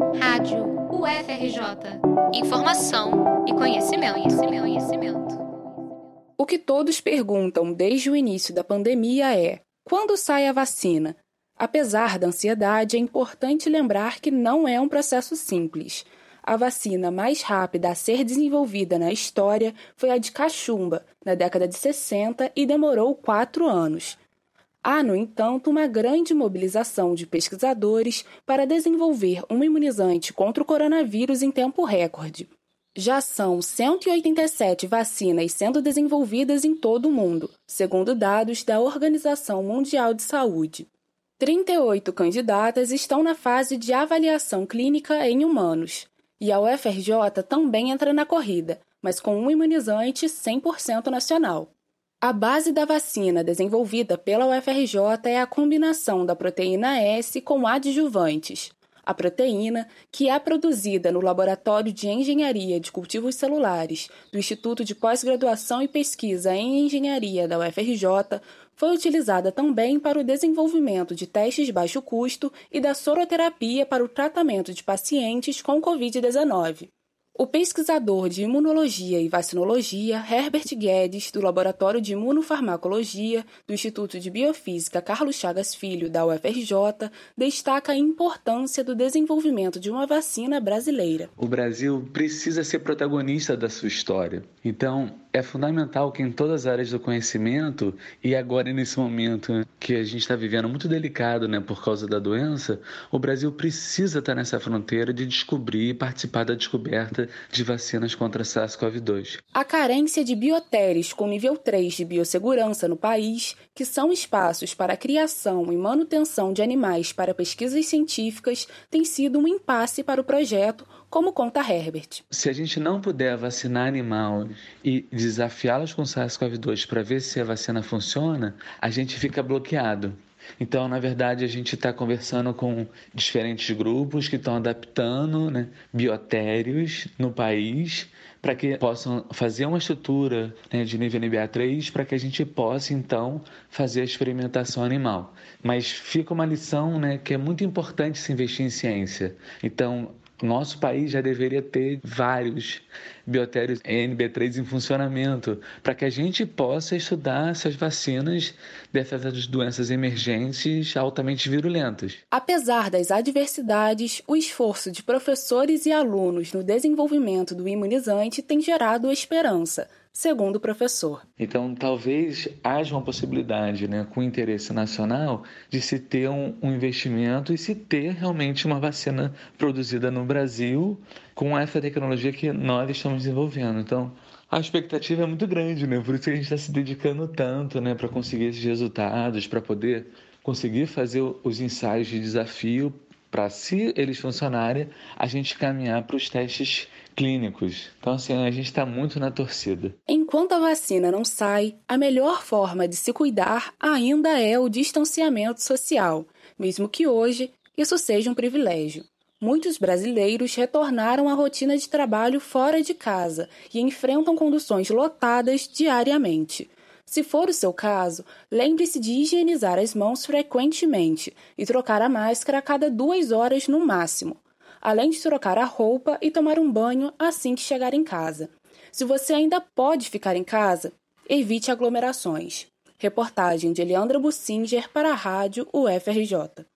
Rádio UFRJ. Informação e conhecimento, conhecimento, conhecimento. O que todos perguntam desde o início da pandemia é: quando sai a vacina? Apesar da ansiedade, é importante lembrar que não é um processo simples. A vacina mais rápida a ser desenvolvida na história foi a de cachumba, na década de 60, e demorou quatro anos. Há, no entanto, uma grande mobilização de pesquisadores para desenvolver um imunizante contra o coronavírus em tempo recorde. Já são 187 vacinas sendo desenvolvidas em todo o mundo, segundo dados da Organização Mundial de Saúde. 38 candidatas estão na fase de avaliação clínica em humanos. E a UFRJ também entra na corrida, mas com um imunizante 100% nacional. A base da vacina desenvolvida pela UFRJ é a combinação da proteína S com adjuvantes. A proteína, que é produzida no Laboratório de Engenharia de Cultivos Celulares do Instituto de Pós-Graduação e Pesquisa em Engenharia da UFRJ, foi utilizada também para o desenvolvimento de testes de baixo custo e da soroterapia para o tratamento de pacientes com Covid-19. O pesquisador de imunologia e vacinologia Herbert Guedes, do Laboratório de Imunofarmacologia do Instituto de Biofísica Carlos Chagas Filho, da UFRJ, destaca a importância do desenvolvimento de uma vacina brasileira. O Brasil precisa ser protagonista da sua história. Então, é fundamental que em todas as áreas do conhecimento, e agora nesse momento que a gente está vivendo muito delicado né, por causa da doença, o Brasil precisa estar nessa fronteira de descobrir e participar da descoberta de vacinas contra SARS-CoV-2. A carência de biotéres com nível 3 de biossegurança no país, que são espaços para a criação e manutenção de animais para pesquisas científicas, tem sido um impasse para o projeto como conta Herbert. Se a gente não puder vacinar animal e desafiá-los com SARS-CoV-2 para ver se a vacina funciona, a gente fica bloqueado. Então, na verdade, a gente está conversando com diferentes grupos que estão adaptando né, biotérios no país para que possam fazer uma estrutura né, de nível NBA3 para que a gente possa, então, fazer a experimentação animal. Mas fica uma lição né, que é muito importante se investir em ciência. Então, nosso país já deveria ter vários biotérios NB3 em funcionamento, para que a gente possa estudar essas vacinas dessas doenças emergentes altamente virulentas. Apesar das adversidades, o esforço de professores e alunos no desenvolvimento do imunizante tem gerado esperança segundo o professor. Então, talvez haja uma possibilidade, né, com interesse nacional, de se ter um, um, investimento e se ter realmente uma vacina produzida no Brasil com essa tecnologia que nós estamos desenvolvendo. Então, a expectativa é muito grande, né? Por isso que a gente está se dedicando tanto, né, para conseguir esses resultados, para poder conseguir fazer os ensaios de desafio para, se eles funcionarem, a gente caminhar para os testes clínicos. Então, assim, a gente está muito na torcida. Enquanto a vacina não sai, a melhor forma de se cuidar ainda é o distanciamento social, mesmo que hoje isso seja um privilégio. Muitos brasileiros retornaram à rotina de trabalho fora de casa e enfrentam conduções lotadas diariamente. Se for o seu caso, lembre-se de higienizar as mãos frequentemente e trocar a máscara a cada duas horas no máximo, além de trocar a roupa e tomar um banho assim que chegar em casa. Se você ainda pode ficar em casa, evite aglomerações. Reportagem de Leandra Bussinger para a Rádio UFRJ.